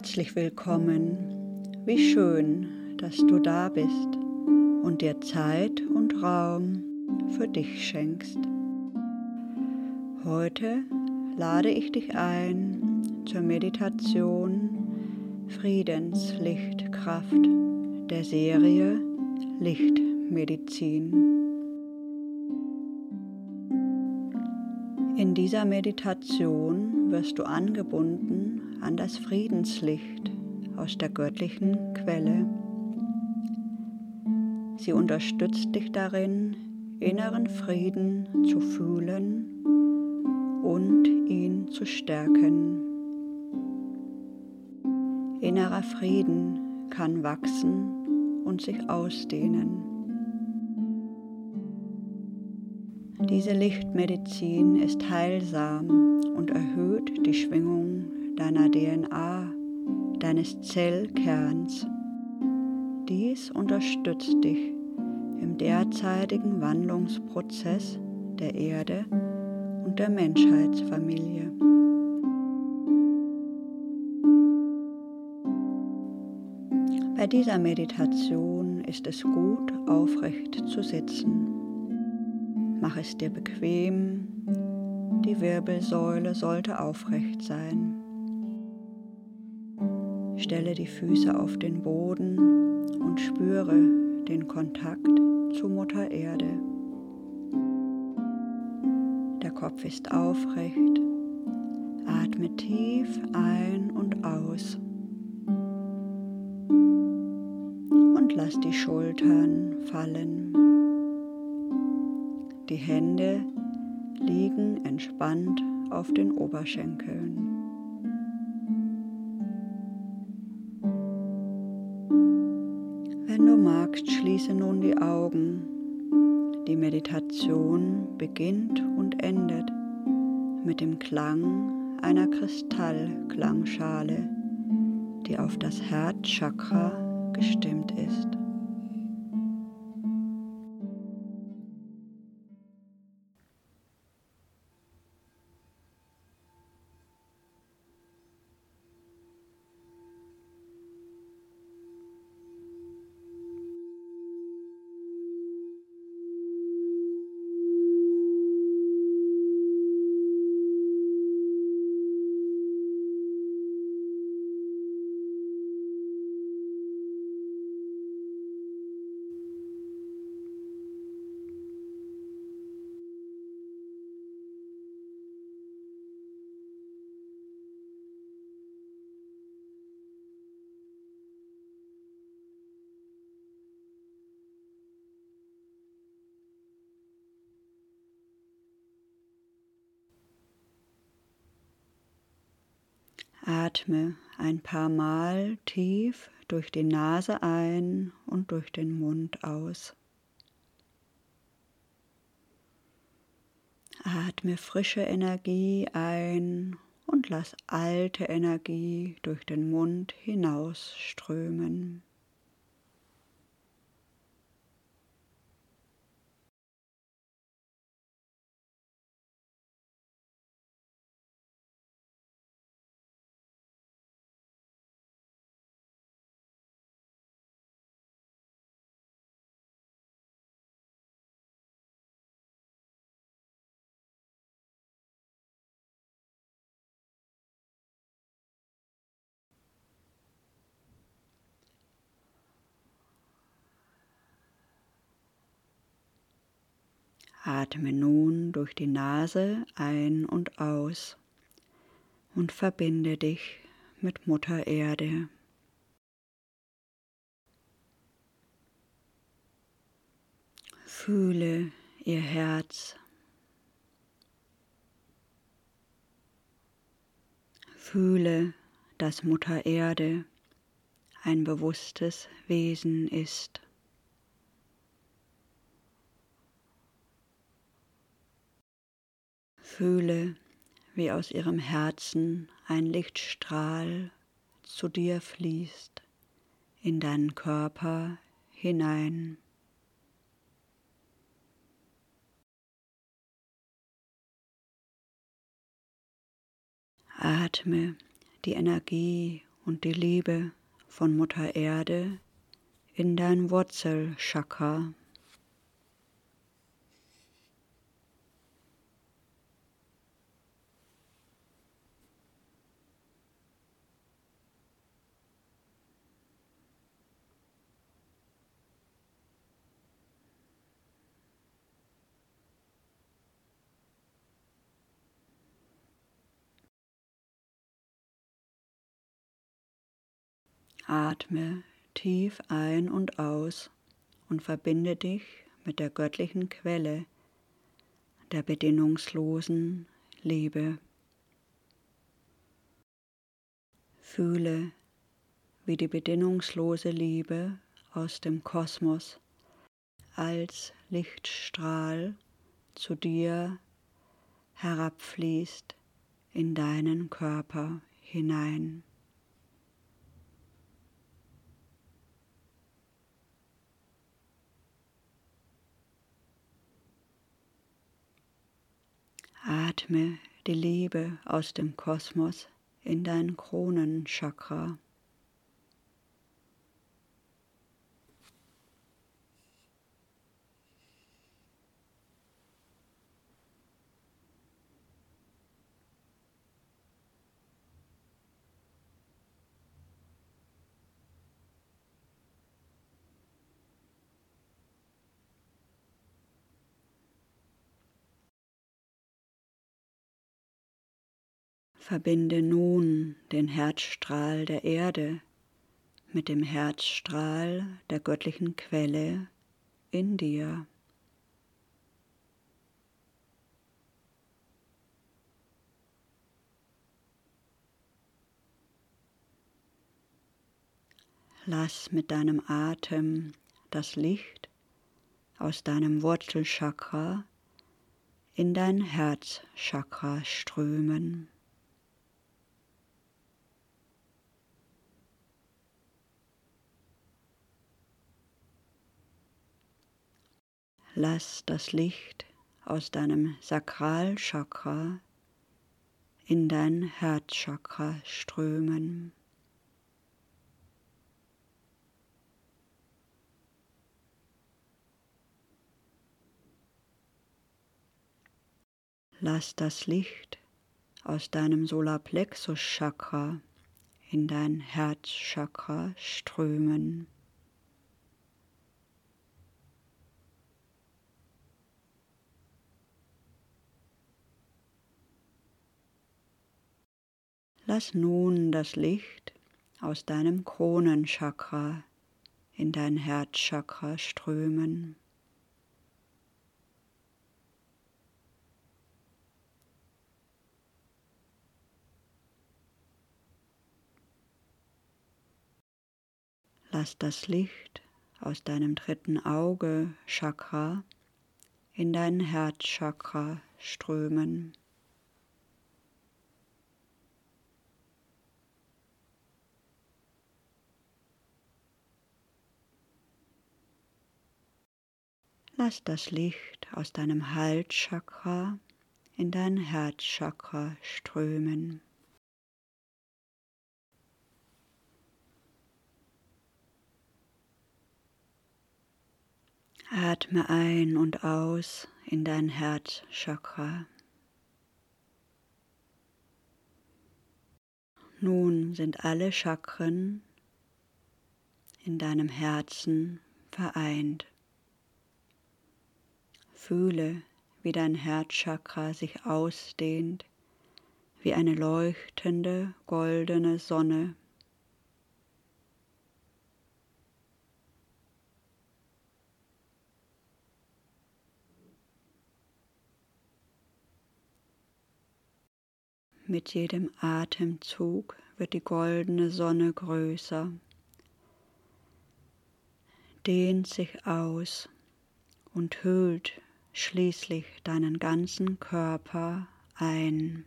Herzlich willkommen. Wie schön, dass du da bist und dir Zeit und Raum für dich schenkst. Heute lade ich dich ein zur Meditation Friedenslichtkraft der Serie Lichtmedizin. In dieser Meditation wirst du angebunden an das Friedenslicht aus der göttlichen Quelle. Sie unterstützt dich darin, inneren Frieden zu fühlen und ihn zu stärken. Innerer Frieden kann wachsen und sich ausdehnen. Diese Lichtmedizin ist heilsam und erhöht die Schwingung deiner DNA, deines Zellkerns. Dies unterstützt dich im derzeitigen Wandlungsprozess der Erde und der Menschheitsfamilie. Bei dieser Meditation ist es gut, aufrecht zu sitzen. Mach es dir bequem, die Wirbelsäule sollte aufrecht sein. Stelle die Füße auf den Boden und spüre den Kontakt zu Mutter Erde. Der Kopf ist aufrecht. Atme tief ein und aus. Und lass die Schultern fallen. Die Hände liegen entspannt auf den Oberschenkeln. Wenn du magst, schließe nun die Augen. Die Meditation beginnt und endet mit dem Klang einer Kristallklangschale, die auf das Herzchakra gestimmt ist. Atme ein paar Mal tief durch die Nase ein und durch den Mund aus. Atme frische Energie ein und lass alte Energie durch den Mund hinausströmen. Atme nun durch die Nase ein und aus und verbinde dich mit Mutter Erde. Fühle ihr Herz. Fühle, dass Mutter Erde ein bewusstes Wesen ist. Fühle, wie aus ihrem Herzen ein Lichtstrahl zu dir fließt, in deinen Körper hinein. Atme die Energie und die Liebe von Mutter Erde in dein Wurzelchakra. Atme tief ein und aus und verbinde dich mit der göttlichen Quelle der bedingungslosen Liebe. Fühle, wie die bedingungslose Liebe aus dem Kosmos als Lichtstrahl zu dir herabfließt in deinen Körper hinein. Atme die Liebe aus dem Kosmos in dein Kronenchakra. Verbinde nun den Herzstrahl der Erde mit dem Herzstrahl der göttlichen Quelle in dir. Lass mit deinem Atem das Licht aus deinem Wurzelchakra in dein Herzchakra strömen. Lass das Licht aus deinem Sakralchakra in dein Herzchakra strömen. Lass das Licht aus deinem Solarplexus-Chakra in dein Herzchakra strömen. Lass nun das Licht aus deinem Kronenchakra in dein Herzchakra strömen. Lass das Licht aus deinem dritten Auge Chakra in dein Herzchakra strömen. Lass das Licht aus deinem Halschakra in dein Herzchakra strömen. Atme ein und aus in dein Herzchakra. Nun sind alle Chakren in deinem Herzen vereint. Fühle, wie dein Herzchakra sich ausdehnt, wie eine leuchtende goldene Sonne. Mit jedem Atemzug wird die goldene Sonne größer, dehnt sich aus und hüllt schließlich deinen ganzen Körper ein.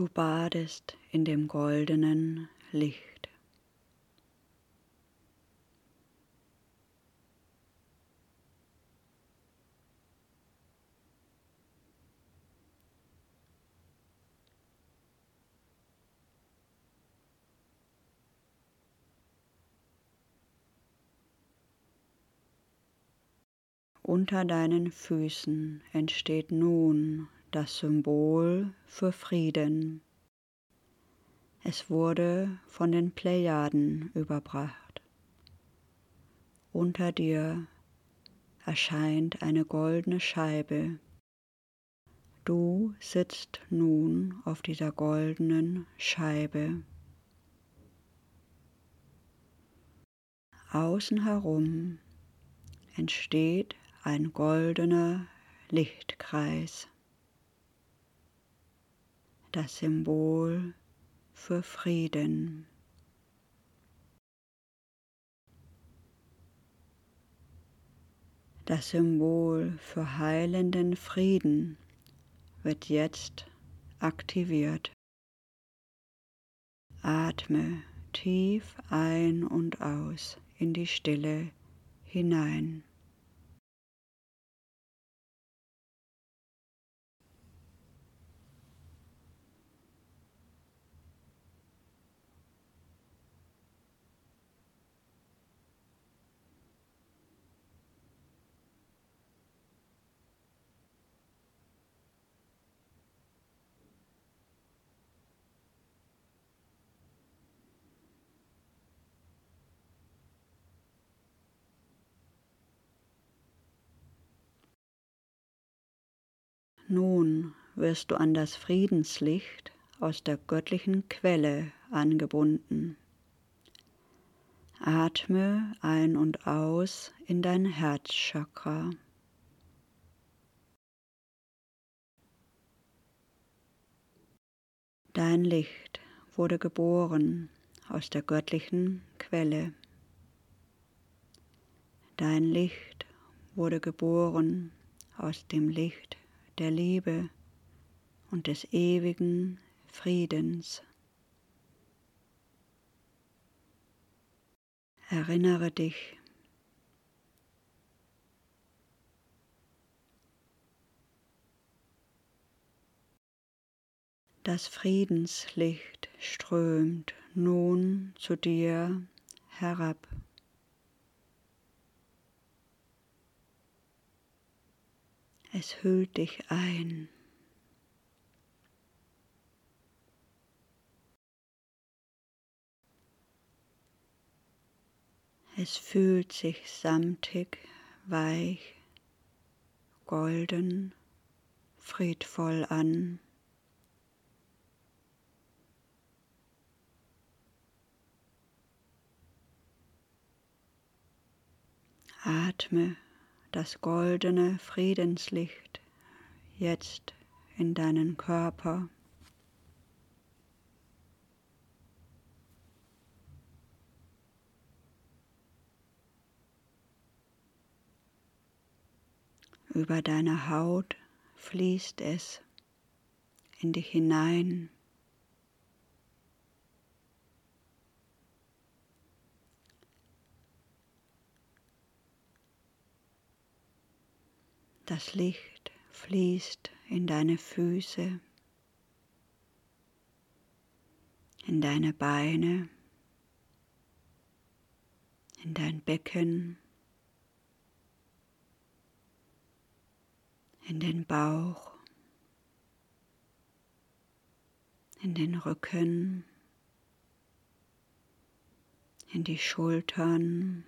Du badest in dem goldenen Licht. Unter deinen Füßen entsteht nun das Symbol für Frieden. Es wurde von den Plejaden überbracht. Unter dir erscheint eine goldene Scheibe. Du sitzt nun auf dieser goldenen Scheibe. Außen herum entsteht ein goldener Lichtkreis, das Symbol für Frieden. Das Symbol für heilenden Frieden wird jetzt aktiviert. Atme tief ein und aus in die Stille hinein. Nun wirst du an das Friedenslicht aus der göttlichen Quelle angebunden. Atme ein und aus in dein Herzchakra. Dein Licht wurde geboren aus der göttlichen Quelle. Dein Licht wurde geboren aus dem Licht der Liebe und des ewigen Friedens. Erinnere dich, Das Friedenslicht strömt nun zu dir herab. Es hüllt dich ein. Es fühlt sich samtig, weich, golden, friedvoll an. Atme das goldene Friedenslicht jetzt in deinen Körper. Über deine Haut fließt es in dich hinein. Das Licht fließt in deine Füße, in deine Beine, in dein Becken, in den Bauch, in den Rücken, in die Schultern,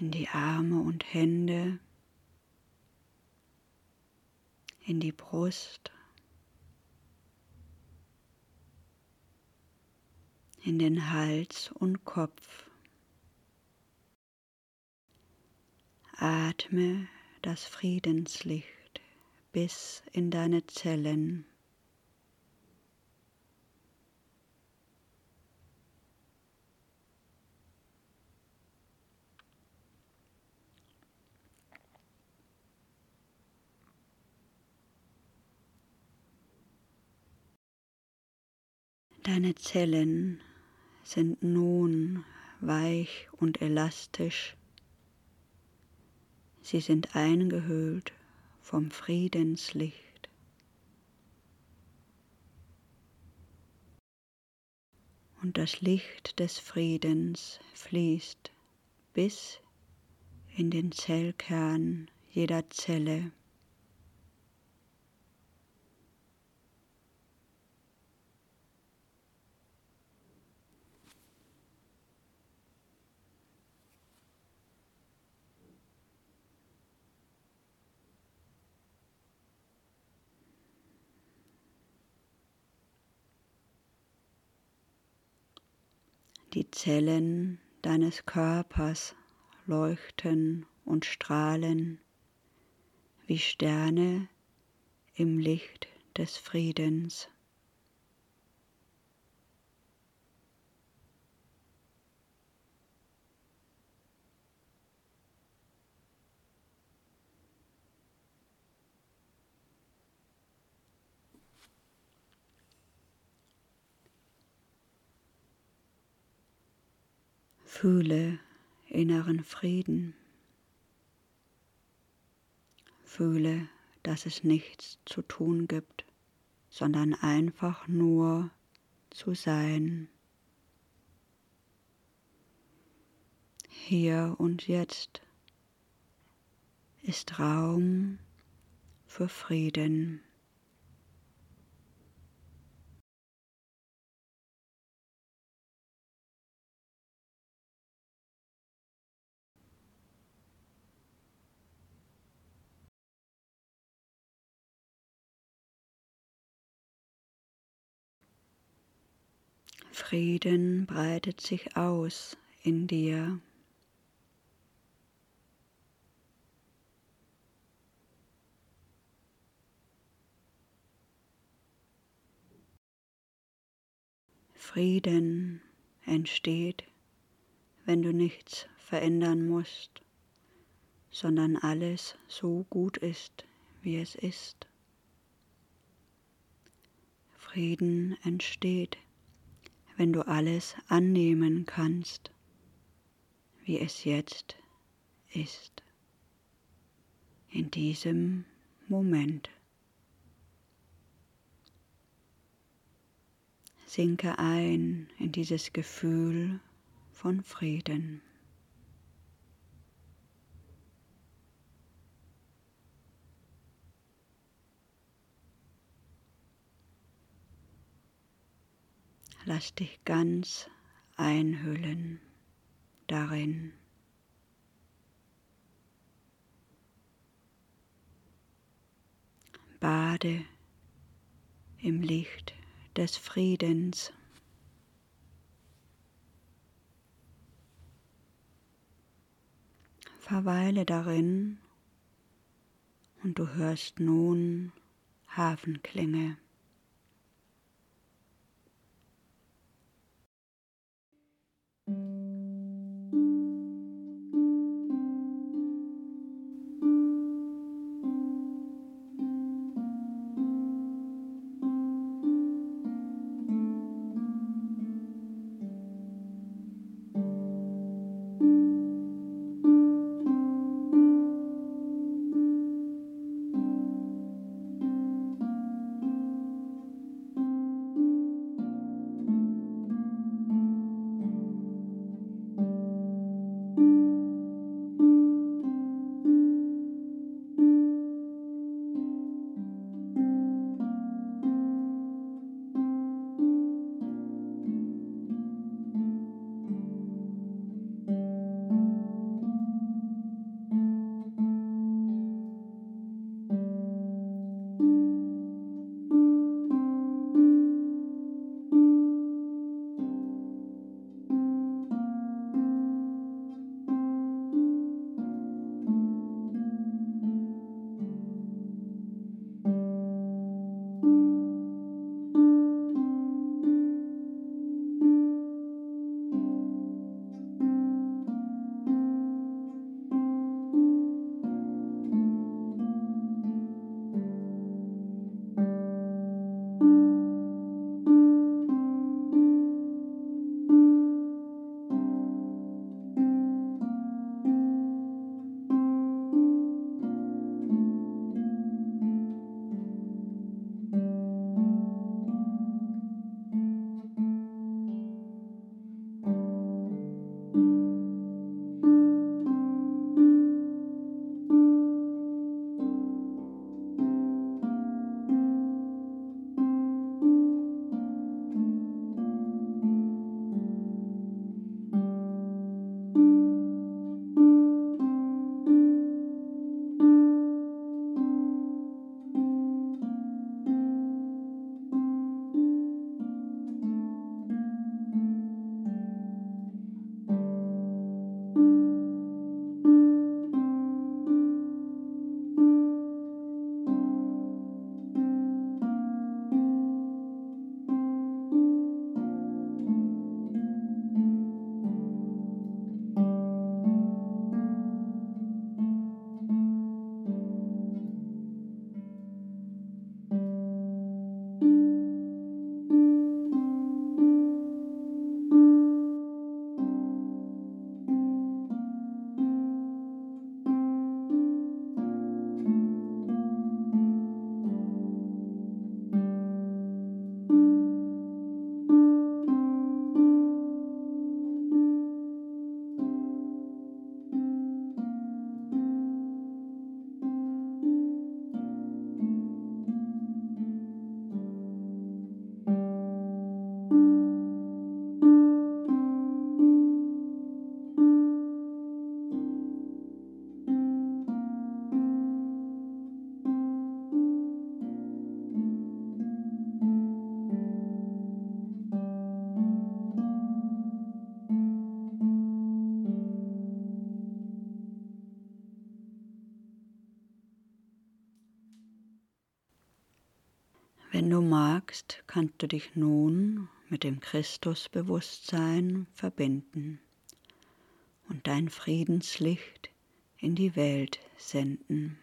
in die Arme und Hände, in die Brust, in den Hals und Kopf. Atme das Friedenslicht bis in deine Zellen. Deine Zellen sind nun weich und elastisch. Sie sind eingehüllt vom Friedenslicht. Und das Licht des Friedens fließt bis in den Zellkern jeder Zelle. Die Zellen deines Körpers leuchten und strahlen wie Sterne im Licht des Friedens. Fühle inneren Frieden. Fühle, dass es nichts zu tun gibt, sondern einfach nur zu sein. Hier und jetzt ist Raum für Frieden. Frieden breitet sich aus in dir. Frieden entsteht, wenn du nichts verändern musst, sondern alles so gut ist, wie es ist. Frieden entsteht, wenn du alles annehmen kannst, wie es jetzt ist, in diesem Moment. Sinke ein in dieses Gefühl von Frieden. Lass dich ganz einhüllen darin. Bade im Licht des Friedens. Verweile darin und du hörst nun Hafenklänge. Du magst, kannst du dich nun mit dem Christusbewusstsein verbinden und dein Friedenslicht in die Welt senden.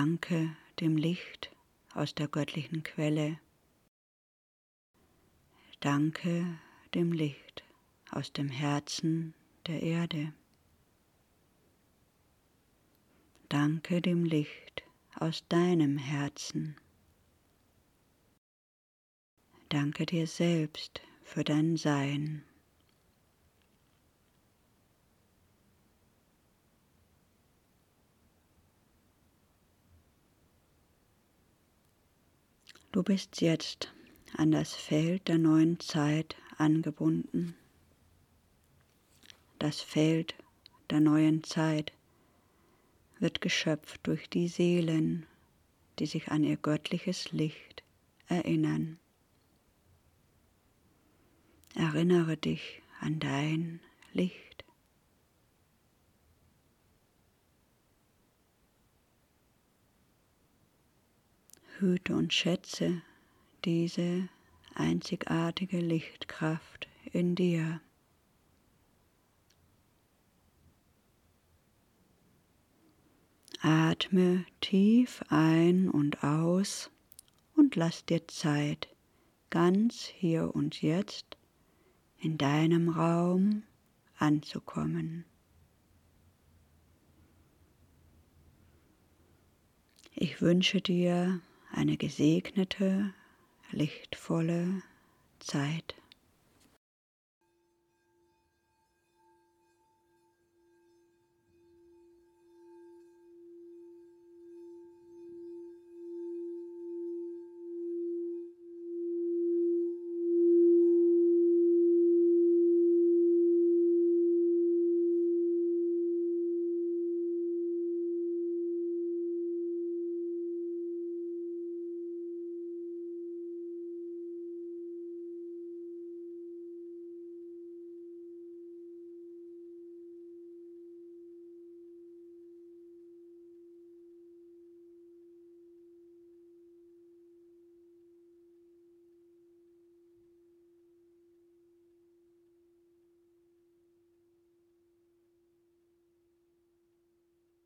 Danke dem Licht aus der göttlichen Quelle. Danke dem Licht aus dem Herzen der Erde. Danke dem Licht aus deinem Herzen. Danke dir selbst für dein Sein. Du bist jetzt an das Feld der neuen Zeit angebunden. Das Feld der neuen Zeit wird geschöpft durch die Seelen, die sich an ihr göttliches Licht erinnern. Erinnere dich an dein Licht. Hüte und schätze diese einzigartige Lichtkraft in dir. Atme tief ein und aus und lass dir Zeit, ganz hier und jetzt in deinem Raum anzukommen. Ich wünsche dir eine gesegnete, lichtvolle Zeit.